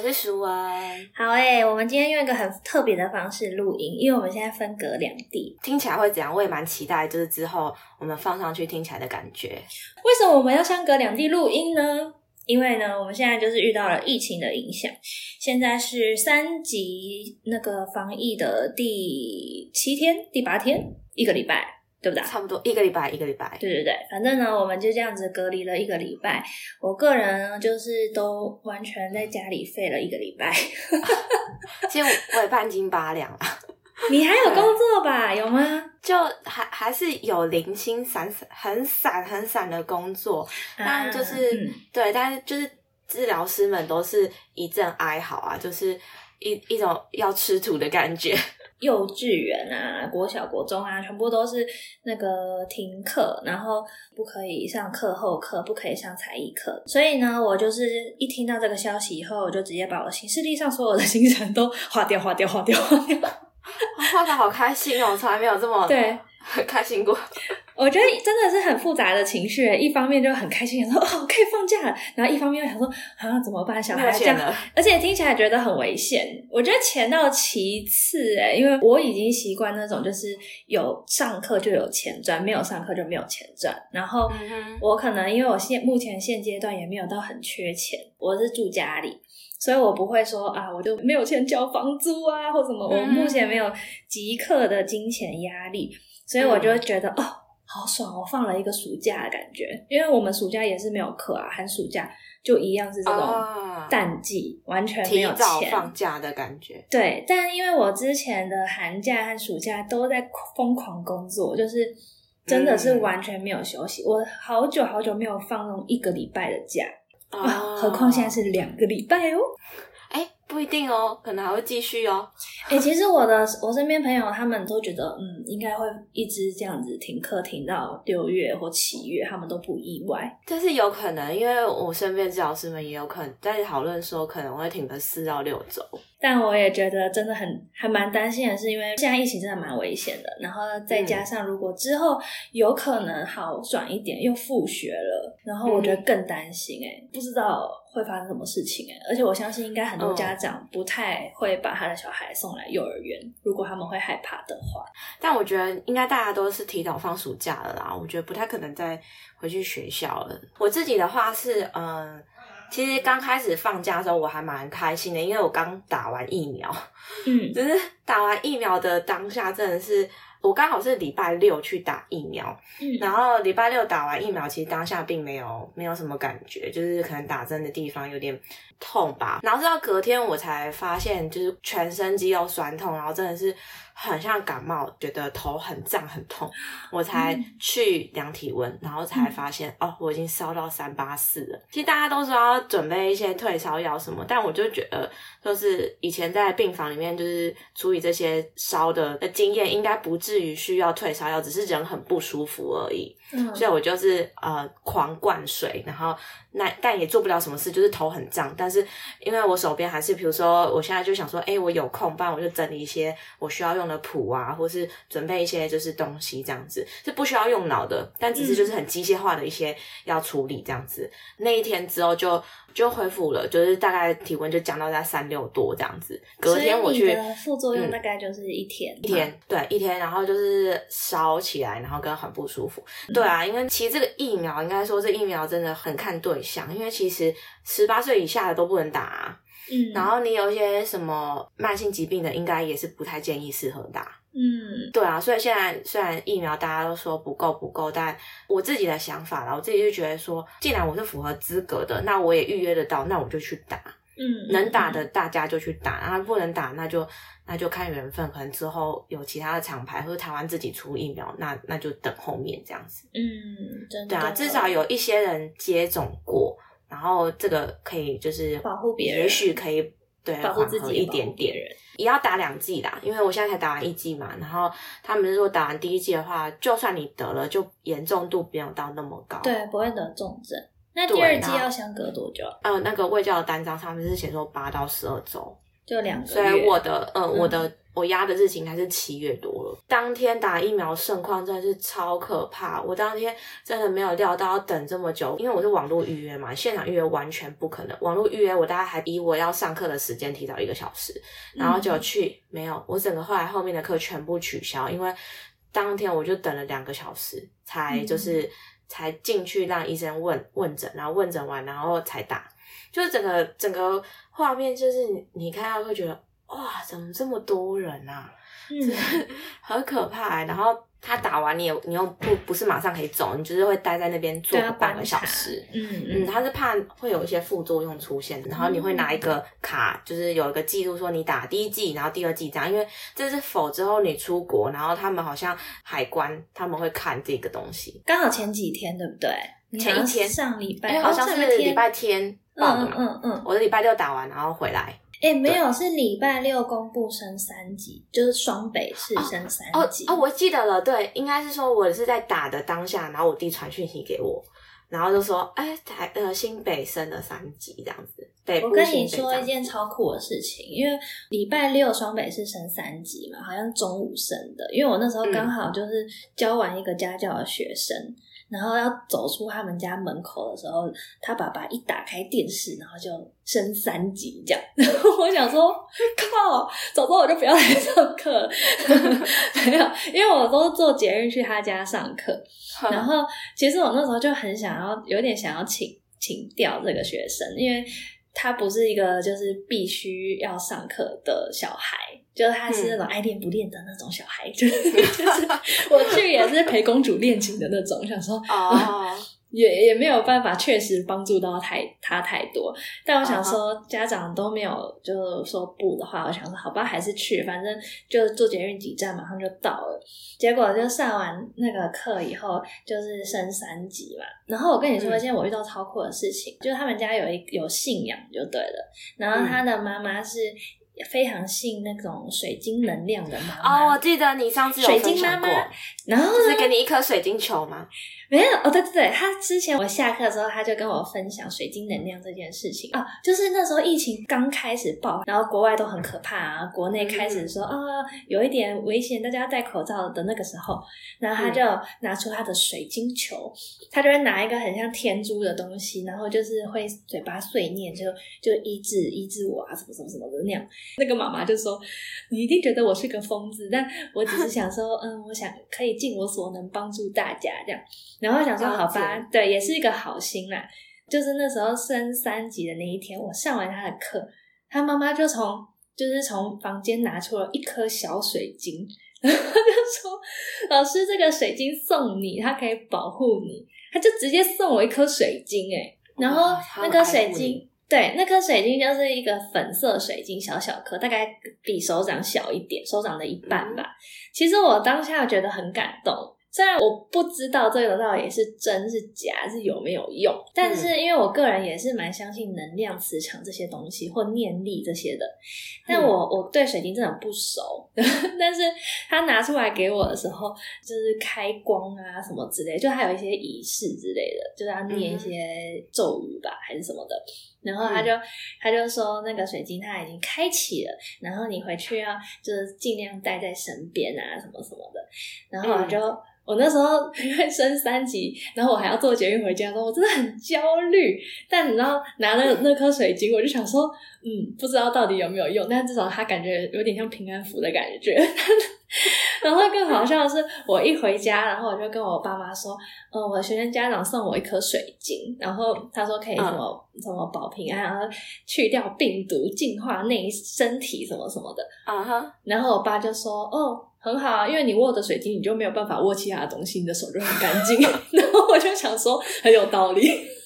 我是淑文。好诶，我们今天用一个很特别的方式录音，因为我们现在分隔两地，听起来会怎样？我也蛮期待，就是之后我们放上去听起来的感觉。为什么我们要相隔两地录音呢？因为呢，我们现在就是遇到了疫情的影响，现在是三级那个防疫的第七天、第八天，一个礼拜。对不对？差不多一个礼拜，一个礼拜。对对对，反正呢，我们就这样子隔离了一个礼拜。我个人呢，就是都完全在家里废了一个礼拜。其实我也半斤八两啊。你还有工作吧？有吗？就还还是有零星散散、很散很散的工作，但就是对，但是就是治疗师们都是一阵哀嚎啊，就是一一种要吃土的感觉。幼稚园啊，国小、国中啊，全部都是那个停课，然后不可以上课后课，不可以上才艺课。所以呢，我就是一听到这个消息以后，我就直接把我行事历上所有的 行程都划掉、划掉、划掉、划掉。画的好开心哦，从来没有这么对开心过。我觉得真的是很复杂的情绪，一方面就很开心，想说哦可以放假了，然后一方面又想说啊怎么办，小孩这样，而且听起来觉得很危险。我觉得钱到其次，哎，因为我已经习惯那种就是有上课就有钱赚，没有上课就没有钱赚。然后我可能因为我现目前现阶段也没有到很缺钱，我是住家里，所以我不会说啊我就没有钱交房租啊或什么，我目前没有即刻的金钱压力，所以我就觉得哦。好爽！我放了一个暑假的感觉，因为我们暑假也是没有课啊，寒暑假就一样是这种淡季，完全没有钱放假的感觉。对，但因为我之前的寒假和暑假都在疯狂工作，就是真的是完全没有休息。我好久好久没有放那种一个礼拜的假啊，何况现在是两个礼拜哦。不一定哦，可能还会继续哦。哎，其实我的我身边朋友他们都觉得，嗯，应该会一直这样子停课停到六月或七月，他们都不意外。但是有可能，因为我身边治疗师们也有可能在讨论说，可能会停个四到六周。但我也觉得真的很还蛮担心的，是因为现在疫情真的蛮危险的。然后再加上如果之后有可能好转一点，又复学了，然后我觉得更担心。哎，不知道会发生什么事情。哎，而且我相信应该很多家长不太会把他的小孩送来幼儿园，如果他们会害怕的话。但我觉得应该大家都是提早放暑假了啦，我觉得不太可能再回去学校了。我自己的话是，嗯。其实刚开始放假的时候，我还蛮开心的，因为我刚打完疫苗，嗯，就是打完疫苗的当下，真的是我刚好是礼拜六去打疫苗，嗯，然后礼拜六打完疫苗，其实当下并没有没有什么感觉，就是可能打针的地方有点痛吧，然后直到隔天我才发现，就是全身肌肉酸痛，然后真的是。很像感冒，觉得头很胀很痛，我才去量体温，然后才发现哦，我已经烧到三八四了。其实大家都说要准备一些退烧药什么，但我就觉得，就是以前在病房里面就是处理这些烧的的经验，应该不至于需要退烧药，只是人很不舒服而已。嗯，所以我就是呃狂灌水，然后。那但也做不了什么事，就是头很胀。但是因为我手边还是，比如说我现在就想说，哎，我有空，不然我就整理一些我需要用的谱啊，或是准备一些就是东西这样子，是不需要用脑的，但只是就是很机械化的一些要处理这样子。那一天之后就就恢复了，就是大概体温就降到在三六多这样子。隔天我去，副作用大概就是一天，一天对一天，然后就是烧起来，然后跟很不舒服。对啊，因为其实这个疫苗应该说这疫苗真的很看对。象，因为其实十八岁以下的都不能打，嗯，然后你有一些什么慢性疾病的，应该也是不太建议适合打，嗯，对啊，所以现在虽然疫苗大家都说不够不够，但我自己的想法啦，我自己就觉得说，既然我是符合资格的，那我也预约得到，那我就去打，嗯，能打的大家就去打，然后不能打那就。那就看缘分，可能之后有其他的厂牌或者台湾自己出疫苗，那那就等后面这样子。嗯，真的。对啊，至少有一些人接种过，然后这个可以就是保护别人，也许可以对保护自己一点点。也要打两剂啦，因为我现在才打完一剂嘛。然后他们说打完第一剂的话，就算你得了，就严重度没有到那么高，对，不会得重症。那第二剂要相隔多久？呃，那个卫教的单张上面是写说八到十二周。就两个所以我的，呃，我的我压的日期应该是七月多了。当天打疫苗盛况真的是超可怕，我当天真的没有料到要等这么久，因为我是网络预约嘛，现场预约完全不可能。网络预约我大概还比我要上课的时间提早一个小时，然后就去没有，我整个后来后面的课全部取消，因为当天我就等了两个小时才就是才进去让医生问问诊，然后问诊完然后才打，就是整个整个画面就是你看到会觉得。哇，怎么这么多人啊？嗯，很可怕。然后他打完，你也你又不不是马上可以走，你就是会待在那边坐半个小时。嗯嗯，他是怕会有一些副作用出现，然后你会拿一个卡，就是有一个记录说你打第一剂，然后第二剂这样，因为这是否之后你出国，然后他们好像海关他们会看这个东西。刚好前几天对不对？前一天上礼拜好像是礼拜天报的嘛。嗯嗯，我的礼拜六打完，然后回来。哎，没有，是礼拜六公布升三级，就是双北市升三级。哦，我记得了，对，应该是说我是在打的当下，然后我弟传讯息给我，然后就说，哎，台呃新北升了三级这样子。对，我跟你说一件超酷的事情，因为礼拜六双北是升三级嘛，好像中午升的，因为我那时候刚好就是教完一个家教的学生。然后要走出他们家门口的时候，他爸爸一打开电视，然后就升三级这样。然 后我想说，靠，早知道我就不要来上课。没有，因为我都是坐捷运去他家上课。然后其实我那时候就很想要，有点想要请请掉这个学生，因为他不是一个就是必须要上课的小孩。就他是那种爱练不练的那种小孩，就 是就是我去也是陪公主练琴的那种，想说哦。也也没有办法确实帮助到太他太多，但我想说家长都没有就是说不的话，我想说好吧，还是去，反正就坐捷运几站马上就到了。结果就上完那个课以后，就是升三级嘛。然后我跟你说今天我遇到超酷的事情，就是他们家有一有信仰就对了，然后他的妈妈是。非常信那种水晶能量的妈妈。哦，我记得你上次有分享过，然后是给你一颗水晶球吗？没有哦，对对对，他之前我下课的时候，他就跟我分享水晶能量这件事情。啊，就是那时候疫情刚开始爆，然后国外都很可怕啊，国内开始说啊有一点危险，大家要戴口罩的那个时候，然后他就拿出他的水晶球，他就会拿一个很像天珠的东西，然后就是会嘴巴碎念，就就医治医治我啊，什么什么什么的那样。那个妈妈就说：“你一定觉得我是个疯子，但我只是想说，嗯，我想可以尽我所能帮助大家这样。”然后想说好吧，对，也是一个好心啦。就是那时候升三级的那一天，我上完他的课，他妈妈就从就是从房间拿出了一颗小水晶，然后就说：“老师，这个水晶送你，它可以保护你。”他就直接送我一颗水晶，哎，然后那个水晶，对，那颗水晶就是一个粉色水晶，小小颗，大概比手掌小一点，手掌的一半吧。其实我当下觉得很感动。虽然我不知道这个到底是真是假，是有没有用，但是因为我个人也是蛮相信能量、磁场这些东西或念力这些的。但我我对水晶真的不熟，但是他拿出来给我的时候，就是开光啊什么之类，就还有一些仪式之类的，就是要念一些咒语吧，还是什么的。然后他就他就说那个水晶它已经开启了，然后你回去要就是尽量带在身边啊，什么什么的。然后我就。我那时候 因为升三级，然后我还要坐捷运回家说，我真的很焦虑。但你知道拿了那颗水晶，我就想说，嗯，不知道到底有没有用，但至少它感觉有点像平安符的感觉。然后更好笑的是，我一回家，然后我就跟我爸妈说，呃，我学生家长送我一颗水晶，然后他说可以什么什么保平安，然后去掉病毒，净化内身体什么什么的啊哈。然后我爸就说，哦。很好啊，因为你握的水晶，你就没有办法握其他的东西，你的手就很干净。然后我就想说，很有道理。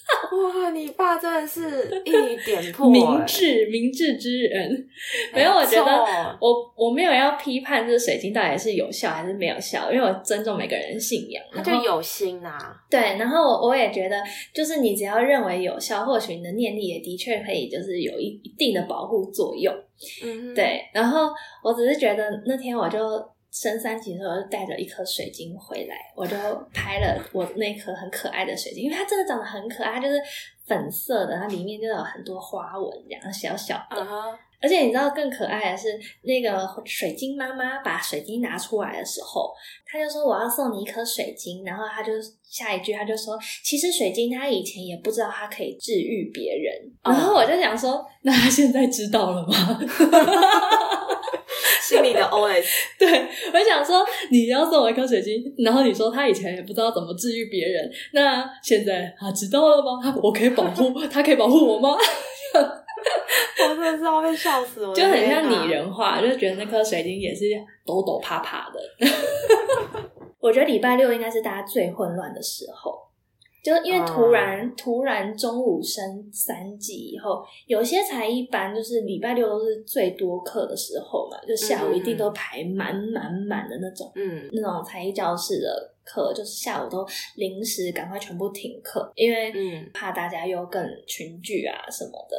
哇，你爸真的是一点破，明智明智之人。没有，我觉得我我没有要批判这个水晶到底是有效还是没有效，因为我尊重每个人的信仰。他就有心呐。对，然后我我也觉得，就是你只要认为有效，或许你的念力也的确可以，就是有一一定的保护作用。嗯，对。然后我只是觉得那天我就。升三级的时候，就带着一颗水晶回来，我就拍了我那颗很可爱的水晶，因为它真的长得很可爱，就是粉色的，它里面就有很多花纹，这样小小的。而且你知道更可爱的是，那个水晶妈妈把水晶拿出来的时候，她就说我要送你一颗水晶，然后她就下一句她就说，其实水晶她以前也不知道它可以治愈别人，然后我就想说，那她现在知道了吗？心里的 OS，对我想说你要送我一颗水晶，然后你说他以前也不知道怎么治愈别人，那现在他知道了吗？他我可以保护 他，可以保护我吗？我真的是要被笑死我，就很像拟人化，就觉得那颗水晶也是抖抖啪啪的。我觉得礼拜六应该是大家最混乱的时候。就因为突然突然中午升三级以后，有些才艺班就是礼拜六都是最多课的时候嘛，就下午一定都排满满满的那种，嗯，那种才艺教室的。课就是下午都临时赶快全部停课，因为怕大家又更群聚啊什么的。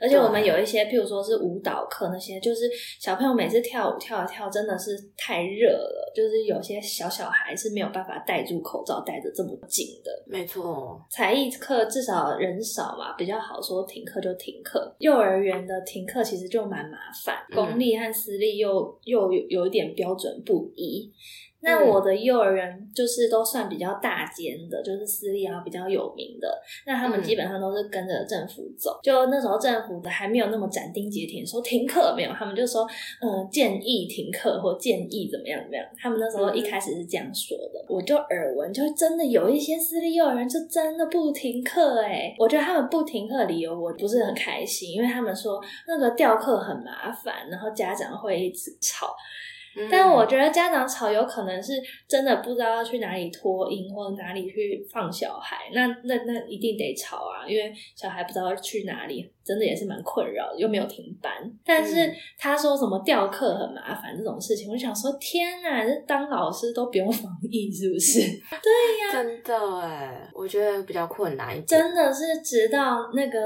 而且我们有一些，譬如说是舞蹈课那些，就是小朋友每次跳舞跳一跳，真的是太热了，就是有些小小孩是没有办法戴住口罩戴的这么紧的。没错，才艺课至少人少嘛，比较好说停课就停课。幼儿园的停课其实就蛮麻烦，公立和私立又又有有一点标准不一。那我的幼儿园就是都算比较大间的，就是私立啊比较有名的。那他们基本上都是跟着政府走，就那时候政府的还没有那么斩钉截铁说停课没有，他们就说嗯建议停课或建议怎么样怎么样。他们那时候一开始是这样说的，我就耳闻，就真的有一些私立幼儿园就真的不停课哎。我觉得他们不停课理由我不是很开心，因为他们说那个调课很麻烦，然后家长会一直吵。但我觉得家长吵有可能是真的不知道要去哪里托婴或者哪里去放小孩，那那那一定得吵啊，因为小孩不知道去哪里，真的也是蛮困扰，又没有停班。但是他说什么调课很麻烦这种事情，我就想说天啊，这当老师都不用防疫是不是？对呀，真的哎，我觉得比较困难一点。真的是直到那个。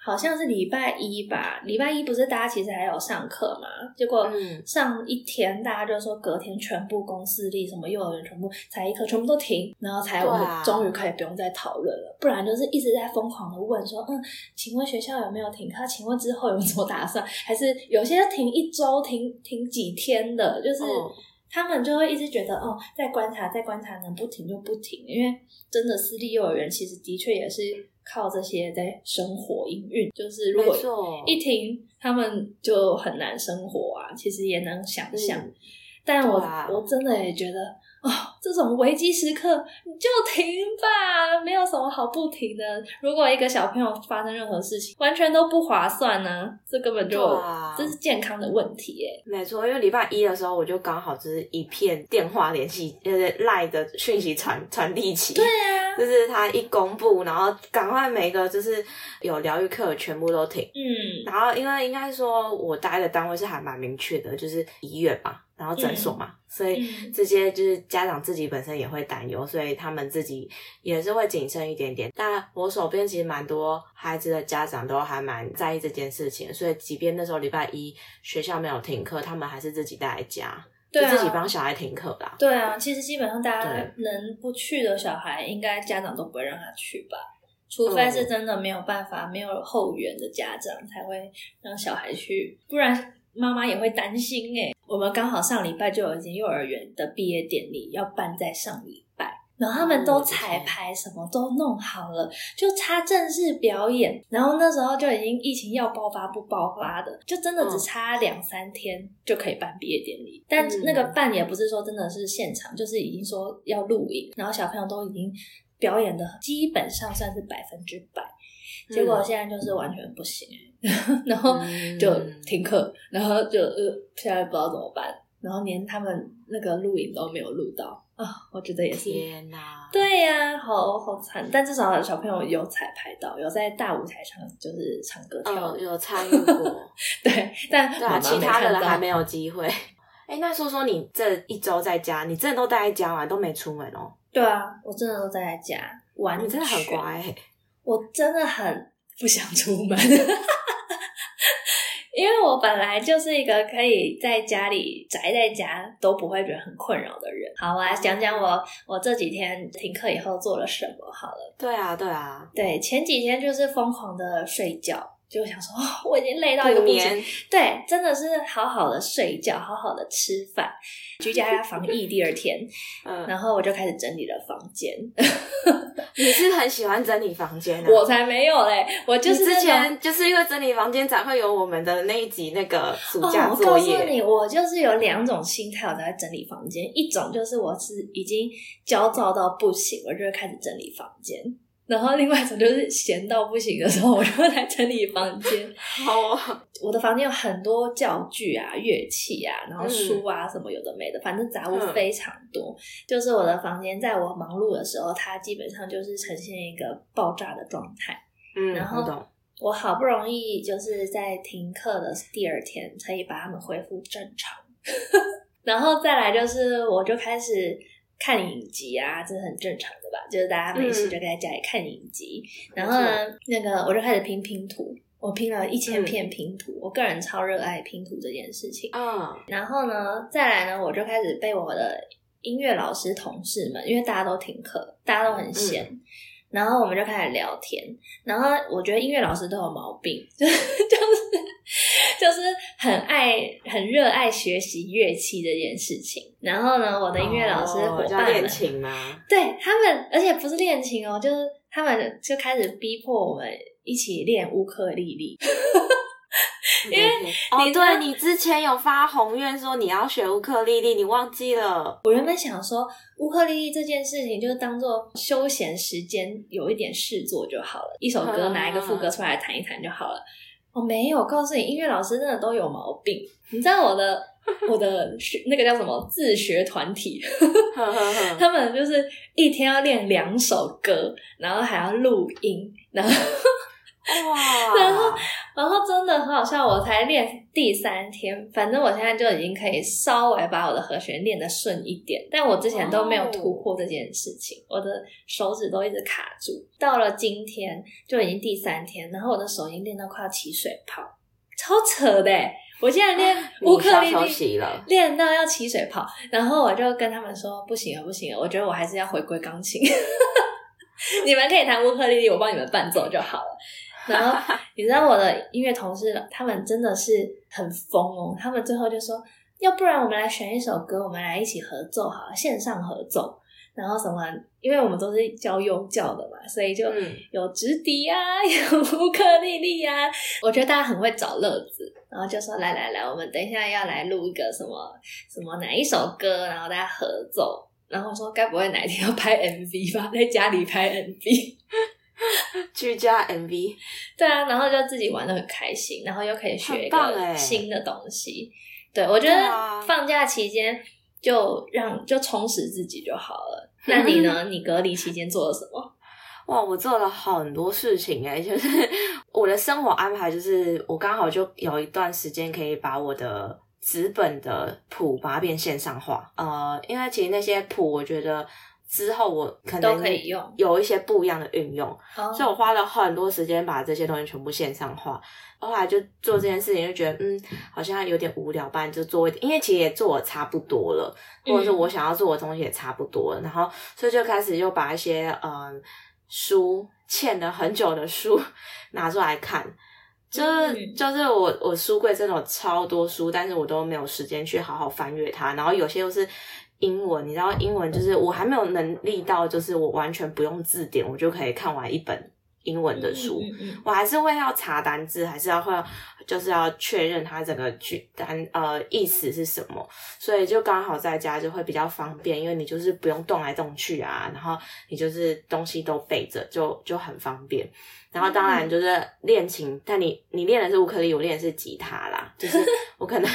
好像是礼拜一吧，礼拜一不是大家其实还有上课嘛？结果上一天大家就说隔天全部公司立什么幼儿园全部才艺课全部都停，然后才我们终于可以不用再讨论了。不然就是一直在疯狂的问说，嗯，请问学校有没有停课？请问之后有什么打算？还是有些停一周、停停几天的？就是他们就会一直觉得哦，在观察，在观察，能不停就不停，因为真的私立幼儿园其实的确也是。靠这些在生活营运，就是如果一停，他们就很难生活啊。其实也能想象，但我我真的也觉得。哦，这种危机时刻你就停吧，没有什么好不停的。如果一个小朋友发生任何事情，完全都不划算呢，这根本就这是健康的问题耶。没错，因为礼拜一的时候，我就刚好就是一片电话联系，就是赖的讯息传传递起。对啊，就是他一公布，然后赶快每个就是有疗愈课全部都停。嗯，然后因为应该说我待的单位是还蛮明确的，就是医院嘛。然后诊所嘛，所以这些就是家长自己本身也会担忧，所以他们自己也是会谨慎一点点。但我手边其实蛮多孩子的家长都还蛮在意这件事情，所以即便那时候礼拜一学校没有停课，他们还是自己带在家，就自己帮小孩停课啦。对啊，其实基本上大家能不去的小孩，应该家长都不会让他去吧，除非是真的没有办法、没有后援的家长才会让小孩去，不然。妈妈也会担心哎，我们刚好上礼拜就有一间幼儿园的毕业典礼要办在上礼拜，然后他们都彩排什么都弄好了，就差正式表演。然后那时候就已经疫情要爆发不爆发的，就真的只差两三天就可以办毕业典礼。但那个办也不是说真的是现场，就是已经说要录影，然后小朋友都已经表演的基本上算是百分之百。结果现在就是完全不行，然后就停课，然后就呃现在不知道怎么办，然后连他们那个录影都没有录到啊，我觉得也是天哪，对呀，好好惨，但至少小朋友有彩排到，有在大舞台上就是唱歌跳，有参与过，对，但对啊，其他的人还没有机会。哎，那说说你这一周在家，你真的都待在家吗？都没出门哦？对啊，我真的都待在家，玩，你真的很乖。我真的很不想出门，因为我本来就是一个可以在家里宅在家都不会觉得很困扰的人。好，我来讲讲我我这几天停课以后做了什么。好了，对啊，对啊，对，前几天就是疯狂的睡觉，就想说，我已经累到一个不行，对，真的是好好的睡觉，好好的吃饭，居家防疫第二天，嗯，然后我就开始整理了房间。你是很喜欢整理房间的，我才没有嘞，我就是之前就是因为整理房间才会有我们的那一集那个暑假作业。我告诉你，我就是有两种心态我在整理房间，一种就是我是已经焦躁到不行，我就会开始整理房间。然后另外一种就是闲到不行的时候，我就会来整理房间。好啊，我的房间有很多教具啊、乐器啊，然后书啊什么有的没的，反正杂物非常多。就是我的房间，在我忙碌的时候，它基本上就是呈现一个爆炸的状态。嗯，然后我好不容易就是在停课的第二天，可以把它们恢复正常。然后再来就是，我就开始。看影集啊，这是很正常的吧？就是大家没事就在家里看影集。然后呢，那个我就开始拼拼图，我拼了一千片拼图。我个人超热爱拼图这件事情。嗯，然后呢，再来呢，我就开始被我的音乐老师同事们，因为大家都停课，大家都很闲。然后我们就开始聊天，然后我觉得音乐老师都有毛病，就是就是就是很爱很热爱学习乐器这件事情。然后呢，我的音乐老师伙伴练琴吗？对他们，而且不是练琴哦，就是他们就开始逼迫我们一起练乌克丽丽。因为你，对你之前有发宏愿说你要学乌克丽丽，你忘记了？我原本想说乌克丽丽这件事情，就是当做休闲时间有一点事做就好了，一首歌拿一个副歌出来弹一弹就好了。我没有告诉你，音乐老师真的都有毛病。你知道我的 我的学那个叫什么自学团体 他们就是一天要练两首歌，然后还要录音，然后。哇，然后，然后真的很好笑。我才练第三天，反正我现在就已经可以稍微把我的和弦练得顺一点，但我之前都没有突破这件事情，我的手指都一直卡住。到了今天就已经第三天，然后我的手已经练到快要起水泡，超扯的！我现在练乌克丽丽，练到要起水泡，然后我就跟他们说：不行了，不行了，我觉得我还是要回归钢琴。你们可以弹乌克丽丽，我帮你们伴奏就好了。然后你知道我的音乐同事，他们真的是很疯哦。他们最后就说，要不然我们来选一首歌，我们来一起合奏好了，线上合奏。然后什么？因为我们都是教幼教的嘛，所以就有直笛啊，有乌克丽丽啊。我觉得大家很会找乐子，然后就说来来来，我们等一下要来录一个什么什么哪一首歌，然后大家合奏。然后说，该不会哪一天要拍 MV 吧？在家里拍 MV。居家 MV，对啊，然后就自己玩的很开心，然后又可以学一个新的东西。对，我觉得放假期间就让就充实自己就好了。那你呢？你隔离期间做了什么？哇，我做了很多事情哎，就是 我的生活安排，就是我刚好就有一段时间可以把我的纸本的谱把它变线上化。呃，因为其实那些谱，我觉得。之后我可能都可以用。有一些不一样的运用，所以我花了很多时间把这些东西全部线上化。后来就做这件事情，就觉得嗯，好像有点无聊，不然就做一点，因为其实也做的差不多了，或者是我想要做的东西也差不多了，然后所以就开始又把一些嗯书欠了很久的书 拿出来看，就是就是我我书柜真的有超多书，但是我都没有时间去好好翻阅它，然后有些又是。英文，你知道英文就是我还没有能力到，就是我完全不用字典，我就可以看完一本英文的书。我还是会要查单字，还是要会就是要确认它整个句单呃意思是什么。所以就刚好在家就会比较方便，因为你就是不用动来动去啊，然后你就是东西都备着，就就很方便。然后当然就是练琴，但你你练的是乌克丽，我练的是吉他啦，就是我可能。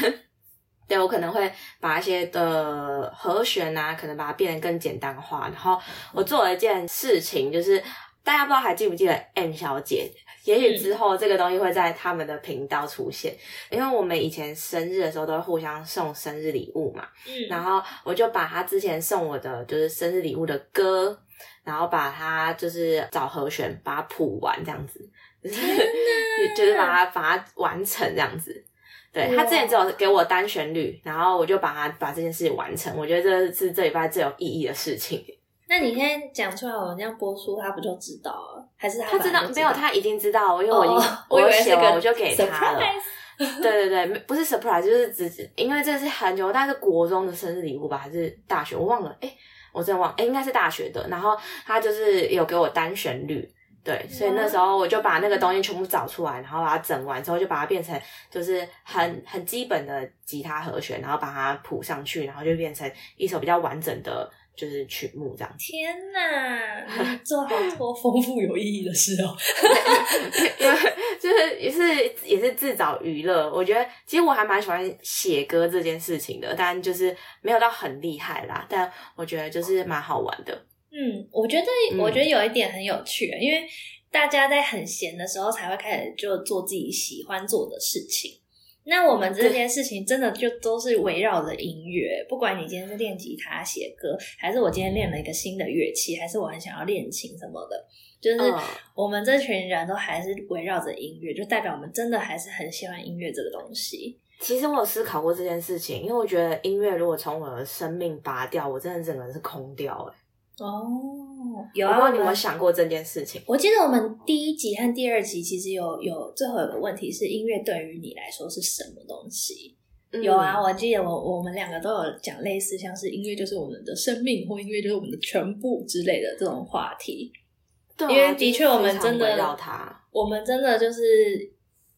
对，我可能会把一些的和弦啊，可能把它变得更简单化。然后我做了一件事情，就是大家不知道还记不记得 M 小姐？也许之后这个东西会在他们的频道出现，因为我们以前生日的时候都会互相送生日礼物嘛。嗯，然后我就把他之前送我的就是生日礼物的歌，然后把它就是找和弦，把它谱完这样子，就是把它把它完成这样子。对他之前只有给我单旋律，然后我就把它把这件事情完成。我觉得这是这礼拜最有意义的事情。那你现在讲出来，我这样播出，他不就知道了？还是他知道？没有，他已经知道，因为我已经我写完我就给他了。对对对，不是 surprise，就是只因为这是很久，但是国中的生日礼物吧，还是大学？我忘了，哎，我真的忘，哎，应该是大学的。然后他就是有给我单旋律。对，所以那时候我就把那个东西全部找出来，然后把它整完之后，就把它变成就是很很基本的吉他和弦，然后把它谱上去，然后就变成一首比较完整的就是曲目这样。天哪，做好多丰富有意义的事哦！因为就是也是也是自找娱乐，我觉得其实我还蛮喜欢写歌这件事情的，但就是没有到很厉害啦，但我觉得就是蛮好玩的。嗯，我觉得我觉得有一点很有趣，因为大家在很闲的时候才会开始就做自己喜欢做的事情。那我们这件事情真的就都是围绕着音乐，不管你今天是练吉他、写歌，还是我今天练了一个新的乐器，还是我很想要练琴什么的，就是我们这群人都还是围绕着音乐，就代表我们真的还是很喜欢音乐这个东西。其实我有思考过这件事情，因为我觉得音乐如果从我的生命拔掉，我真的整个人是空掉哎。哦，有啊！你有没有想过这件事情？我记得我们第一集和第二集其实有有最后有个问题是音乐对于你来说是什么东西？有啊，我记得我我们两个都有讲类似像是音乐就是我们的生命或音乐就是我们的全部之类的这种话题。对，因为的确我们真的要他，我们真的就是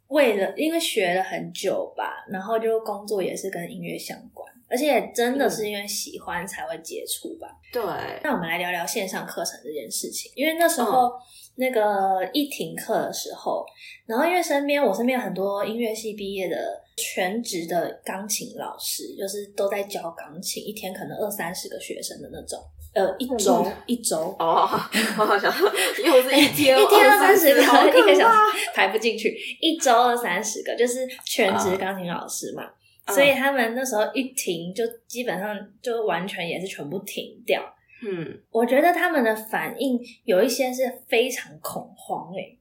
为了因为学了很久吧，然后就工作也是跟音乐相关。而且真的是因为喜欢才会接触吧。对，那我们来聊聊线上课程这件事情。因为那时候那个一停课的时候，然后因为身边我身边有很多音乐系毕业的全职的钢琴老师，就是都在教钢琴，一天可能二三十个学生的那种。呃，一周一周哦，我好像又是一天 一天二三十个，一个小时排不进去，一周二三十个，就是全职钢琴老师嘛。所以他们那时候一停，就基本上就完全也是全部停掉。嗯，我觉得他们的反应有一些是非常恐慌，诶，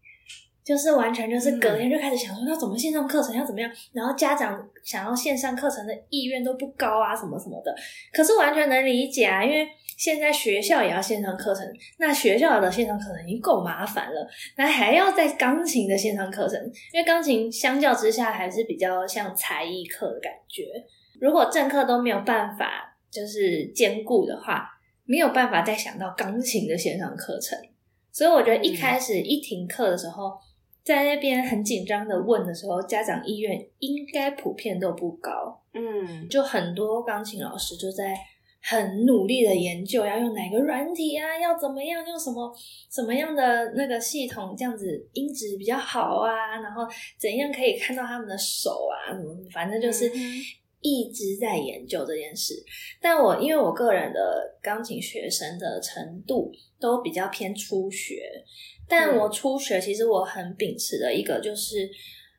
就是完全就是隔天就开始想说那怎么线上课程要怎么样，然后家长想要线上课程的意愿都不高啊，什么什么的。可是完全能理解啊，因为。现在学校也要线上课程，那学校的线上课程已经够麻烦了，那还要在钢琴的线上课程，因为钢琴相较之下还是比较像才艺课的感觉。如果正课都没有办法就是兼顾的话，没有办法再想到钢琴的线上课程。所以我觉得一开始一停课的时候，在那边很紧张的问的时候，家长意愿应该普遍都不高。嗯，就很多钢琴老师就在。很努力的研究要用哪个软体啊，要怎么样用什么什么样的那个系统，这样子音质比较好啊，然后怎样可以看到他们的手啊，什么反正就是一直在研究这件事。但我因为我个人的钢琴学生的程度都比较偏初学，但我初学其实我很秉持的一个就是。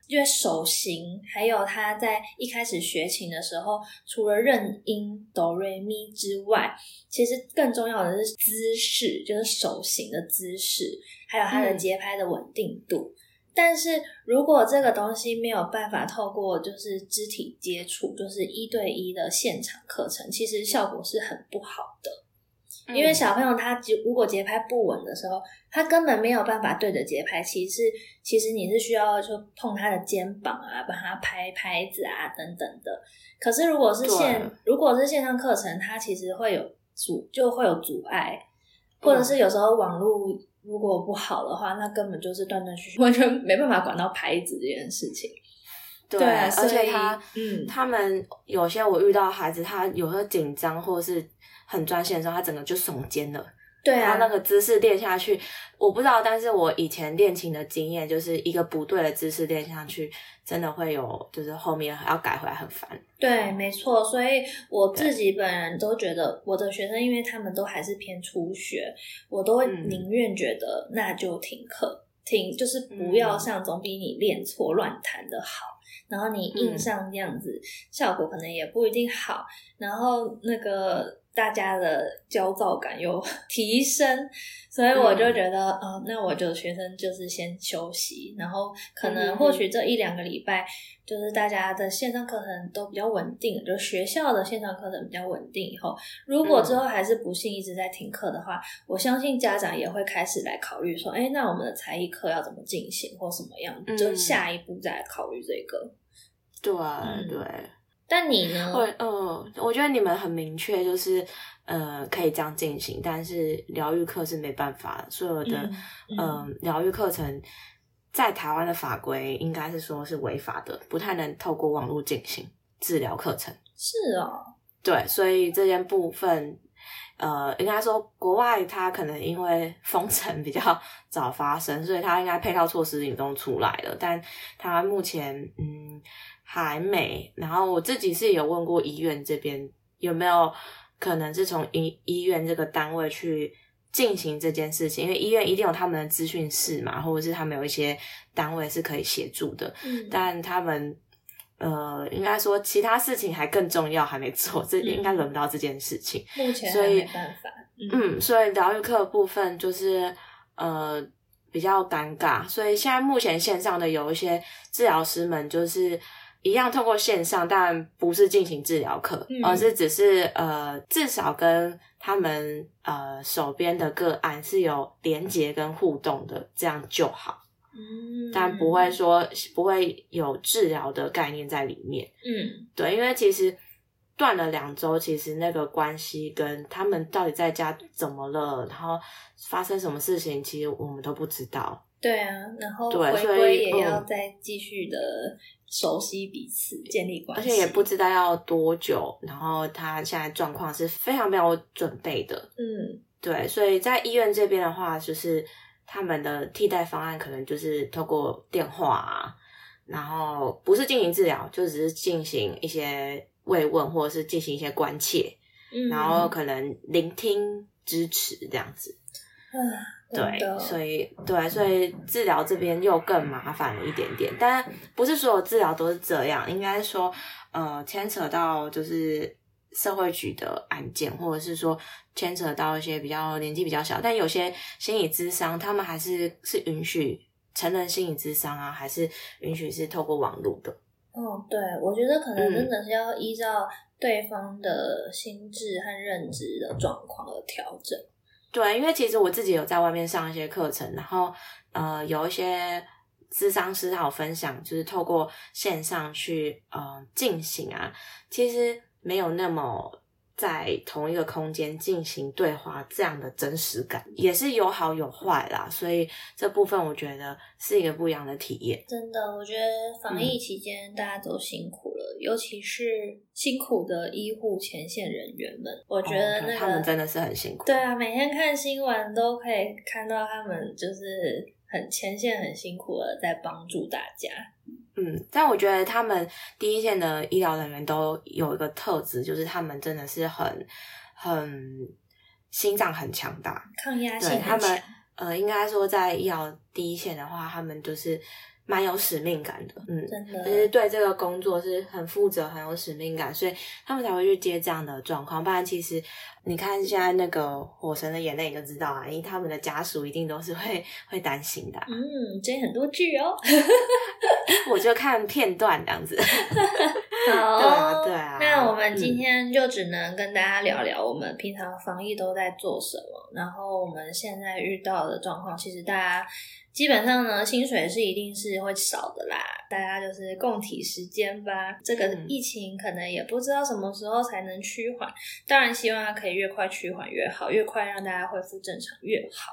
因为手型，还有他在一开始学琴的时候，除了认音哆瑞咪之外，其实更重要的是姿势，就是手型的姿势，还有他的节拍的稳定度。但是如果这个东西没有办法透过就是肢体接触，就是一对一的现场课程，其实效果是很不好的。因为小朋友他如果节拍不稳的时候，他根本没有办法对着节拍。其实，其实你是需要就碰他的肩膀啊，帮他拍拍子啊等等的。可是如果是线，如果是线上课程，它其实会有阻，就会有阻碍，或者是有时候网络如果不好的话，那根本就是断断续续，完全没办法管到拍子这件事情。对，而且他，嗯，他们有些我遇到孩子，他有时候紧张或者是。很专心的时候，他整个就耸肩了。对啊，那个姿势练下去，我不知道，但是我以前练琴的经验，就是一个不对的姿势练下去，真的会有，就是后面要改回来很烦。对，没错，所以我自己本人都觉得，我的学生因为他们都还是偏初学，我都会宁愿觉得那就停课，停就是不要上，总比你练错乱弹的好。然后你硬上这样子，效果可能也不一定好。然后那个。大家的焦躁感又 提升，所以我就觉得，嗯，那我就学生就是先休息，然后可能或许这一两个礼拜，就是大家的线上课程都比较稳定，就学校的线上课程比较稳定。以后如果之后还是不幸一直在停课的话，我相信家长也会开始来考虑说，哎，那我们的才艺课要怎么进行，或什么样，就下一步再考虑这个。对对。但你呢？会，嗯，我觉得你们很明确，就是呃，可以这样进行，但是疗愈课是没办法，所有的嗯疗愈课程在台湾的法规应该是说是违法的，不太能透过网络进行治疗课程。是啊，对，所以这件部分，呃，应该说国外它可能因为封城比较 早发生，所以它应该配套措施已经都出来了，但台湾目前嗯。还没，然后我自己是有问过医院这边有没有可能是从医医院这个单位去进行这件事情，因为医院一定有他们的资讯室嘛，或者是他们有一些单位是可以协助的。嗯，但他们呃，应该说其他事情还更重要，还没做，这应该轮不到这件事情。目前所以没办法。嗯，所以疗愈课部分就是呃比较尴尬，所以现在目前线上的有一些治疗师们就是。一样通过线上，但不是进行治疗课，而是只是呃，至少跟他们呃手边的个案是有连接跟互动的，这样就好。嗯，但不会说不会有治疗的概念在里面。嗯，对，因为其实断了两周，其实那个关系跟他们到底在家怎么了，然后发生什么事情，其实我们都不知道。对啊，然后回归也要再继续的。熟悉彼此，建立关系，而且也不知道要多久。然后他现在状况是非常没有准备的，嗯，对。所以在医院这边的话，就是他们的替代方案可能就是透过电话啊，然后不是进行治疗，就只是进行一些慰问或者是进行一些关切，然后可能聆听、支持这样子。对，所以对，所以治疗这边又更麻烦了一点点。但不是所有治疗都是这样，应该说，呃，牵扯到就是社会局的案件，或者是说牵扯到一些比较年纪比较小，但有些心理咨商，他们还是是允许成人心理咨商啊，还是允许是透过网络的。哦，对，我觉得可能真的是要依照对方的心智和认知的状况而调整。对，因为其实我自己有在外面上一些课程，然后呃，有一些智商师他有分享，就是透过线上去呃进行啊，其实没有那么在同一个空间进行对话这样的真实感，也是有好有坏啦。所以这部分我觉得是一个不一样的体验。真的，我觉得防疫期间大家都辛苦了。尤其是辛苦的医护前线人员们，我觉得那个他们真的是很辛苦。对啊，每天看新闻都可以看到他们就是很前线很辛苦的在帮助大家。嗯，但我觉得他们第一线的医疗人员都有一个特质，就是他们真的是很很心脏很强大，抗压性很强。呃，应该说在医疗第一线的话，他们就是。蛮有使命感的，嗯，真的就是对这个工作是很负责、很有使命感，所以他们才会去接这样的状况。不然，其实你看现在那个《火神的眼泪》，你就知道啊，因为他们的家属一定都是会会担心的。嗯，追很多剧哦，我就看片段这样子。好，对啊，对啊。那我们今天就只能跟大家聊聊我们平常防疫都在做什么，然后我们现在遇到的状况，其实大家。基本上呢，薪水是一定是会少的啦，大家就是共体时间吧。这个疫情可能也不知道什么时候才能趋缓，当然希望它可以越快趋缓越好，越快让大家恢复正常越好。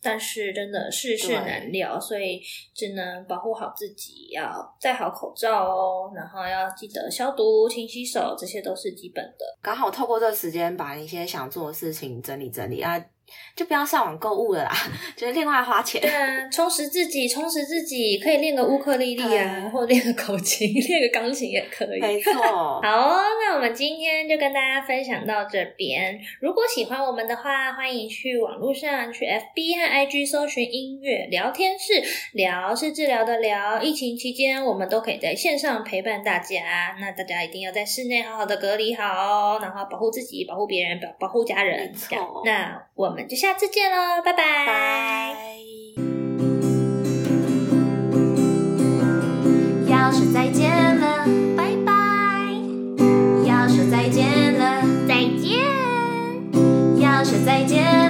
但是真的世事难料，所以只能保护好自己，要戴好口罩哦，然后要记得消毒、勤洗手，这些都是基本的。刚好透过这个时间，把一些想做的事情整理整理啊。就不要上网购物了啦，就是另外花钱。对啊，充实自己，充实自己，可以练个乌克丽丽啊，或练个口琴，练个钢琴也可以。没错。好，那我们今天就跟大家分享到这边。如果喜欢我们的话，欢迎去网络上去 FB 和 IG 搜寻音乐聊天室，聊是治疗的聊。疫情期间，我们都可以在线上陪伴大家。那大家一定要在室内好好的隔离好，然后保护自己，保护别人，保保护家人。没错。那我们就下次见喽拜拜。要说再见了拜拜。要说再见了再见。要说再见